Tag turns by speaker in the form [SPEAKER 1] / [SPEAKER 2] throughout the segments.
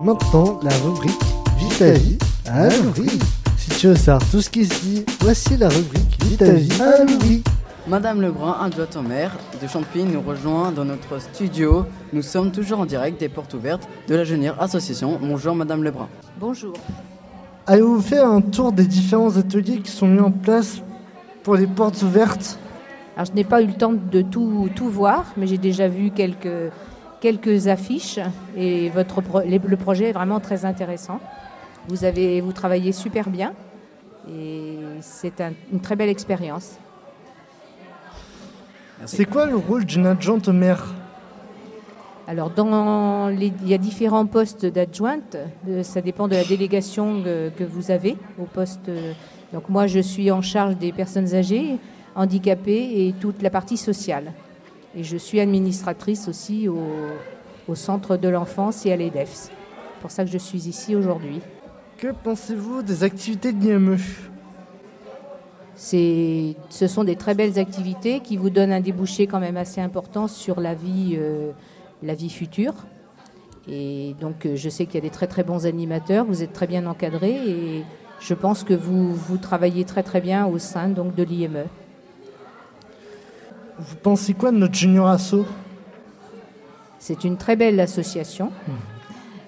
[SPEAKER 1] Maintenant, la rubrique Vie ta vie à Louis. Si tu veux savoir tout ce qui se dit, voici la rubrique Vie ta vie à Louis.
[SPEAKER 2] Madame Lebrun, adjointe au maire de Champy, nous rejoint dans notre studio. Nous sommes toujours en direct des portes ouvertes de la Jeunière Association. Bonjour Madame Lebrun.
[SPEAKER 3] Bonjour.
[SPEAKER 1] Allez-vous faire un tour des différents ateliers qui sont mis en place pour les portes ouvertes?
[SPEAKER 3] Alors, je n'ai pas eu le temps de tout, tout voir, mais j'ai déjà vu quelques, quelques affiches et votre, pro- les- le projet est vraiment très intéressant. Vous, avez, vous travaillez super bien et c'est un- une très belle expérience.
[SPEAKER 1] C'est quoi le rôle d'une adjointe maire?
[SPEAKER 3] Alors, dans les- il y a différents postes d'adjointe. euh, Ça dépend de la délégation que, que vous avez au poste. Donc, moi, je suis en charge des personnes âgées, handicapées et toute la partie sociale. Et je suis administratrice aussi au, au centre de l'enfance et à l'EDEFS. C'est pour ça que je suis ici aujourd'hui.
[SPEAKER 1] Que pensez-vous des activités de l'IME
[SPEAKER 3] Ce sont des très belles activités qui vous donnent un débouché quand même assez important sur la vie, euh, la vie future. Et donc, euh, je sais qu'il y a des très très bons animateurs, vous êtes très bien encadrés et je pense que vous, vous travaillez très très bien au sein donc, de l'IME.
[SPEAKER 1] Vous pensez quoi de notre junior asso?
[SPEAKER 3] C'est une très belle association.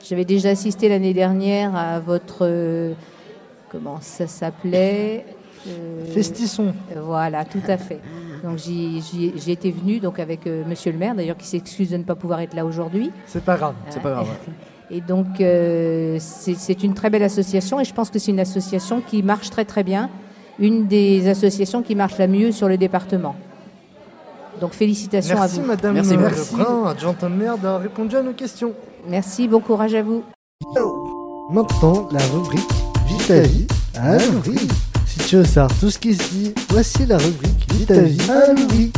[SPEAKER 3] J'avais déjà assisté l'année dernière à votre. euh, comment ça s'appelait? Euh,
[SPEAKER 1] Festisson.
[SPEAKER 3] Voilà, tout à fait. Donc j'y étais venue donc avec euh, Monsieur le maire, d'ailleurs qui s'excuse de ne pas pouvoir être là aujourd'hui.
[SPEAKER 1] C'est pas grave.
[SPEAKER 2] C'est pas grave.
[SPEAKER 3] Et donc euh, c'est une très belle association et je pense que c'est une association qui marche très très bien, une des associations qui marche la mieux sur le département. Donc félicitations
[SPEAKER 1] Merci
[SPEAKER 3] à vous.
[SPEAKER 1] Madame
[SPEAKER 2] Merci,
[SPEAKER 1] Merci,
[SPEAKER 2] Madame.
[SPEAKER 1] adjointe au maire, d'avoir répondu à nos questions.
[SPEAKER 3] Merci, bon courage à vous.
[SPEAKER 1] Maintenant, la rubrique Vie ta vie à Louis. Si tu veux savoir tout ce qui se dit, voici la rubrique Vie ta vie à Louis.